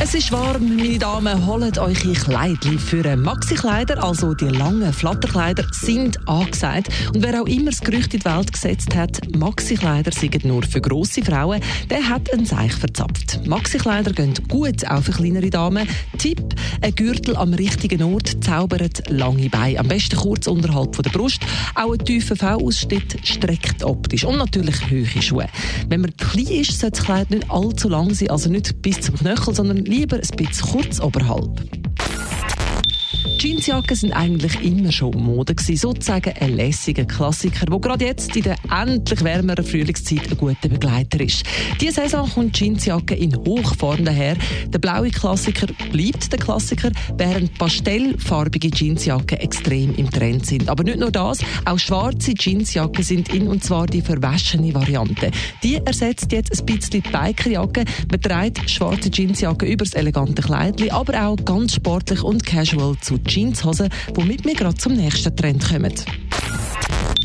Es ist warm, meine Damen, holt euch ein Kleidchen für Maxi-Kleider, also die langen Flatterkleider, sind angesagt. Und wer auch immer das Gerücht in die Welt gesetzt hat, Maxi-Kleider sind nur für grosse Frauen, der hat ein Seich verzapft. Maxi-Kleider gehen gut auch für kleinere Damen. Tipp, ein Gürtel am richtigen Ort zaubert lange Beine. Am besten kurz unterhalb der Brust. Auch ein tiefer V-Ausschnitt streckt optisch. Und natürlich hohe Schuhe. Wenn man klein ist, sollte das Kleid nicht allzu lang sein, also nicht bis zum Knöchel, sondern lieber ein bisschen kurz oberhalb. Jeansjacken sind eigentlich immer schon Mode gewesen, sozusagen ein lässiger Klassiker, wo gerade jetzt in der endlich wärmeren Frühlingszeit ein guter Begleiter ist. Diese Saison kommt Jeansjacke in Hochform daher. Der blaue Klassiker bleibt der Klassiker, während pastellfarbige Jeansjacken extrem im Trend sind. Aber nicht nur das, auch schwarze Jeansjacken sind in und zwar die verwaschene Variante. Die ersetzt jetzt ein bisschen die Bikerjacke. Man trägt schwarze Jeansjacke über das elegante Kleidchen, aber auch ganz sportlich und casual zu Jeanshosen, womit wir gerade zum nächsten Trend kommen.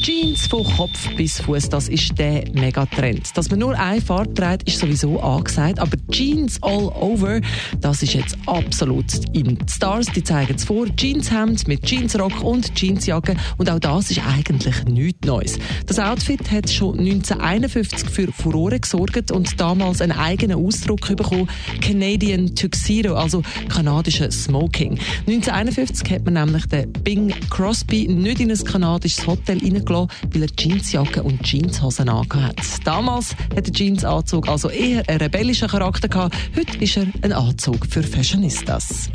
Jeans von Kopf bis Fuß, das ist der Megatrend. Dass man nur eine Farbe trägt, ist sowieso angesagt, aber Jeans all over, das ist jetzt absolut in. Stars, die zeigen es vor, Jeanshemd mit Jeansrock und Jeansjacke und auch das ist eigentlich nichts Neues. Das Outfit hat schon 1951 für Furore gesorgt und damals einen eigenen Ausdruck bekommen, Canadian Tuxedo, also kanadischer Smoking. 1951 hat man nämlich den Bing Crosby nicht in ein kanadisches Hotel hineingelassen weil er Jeansjacke und Jeanshosen hat. Damals hat der Jeansanzug also eher einen rebellischen Charakter gehabt. Heute ist er ein Anzug für Fashionistas.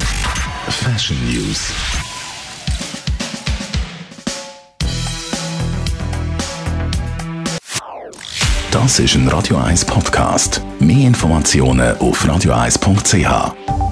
Fashion News. Das ist ein Radio 1 Podcast. Mehr Informationen auf radio1.ch.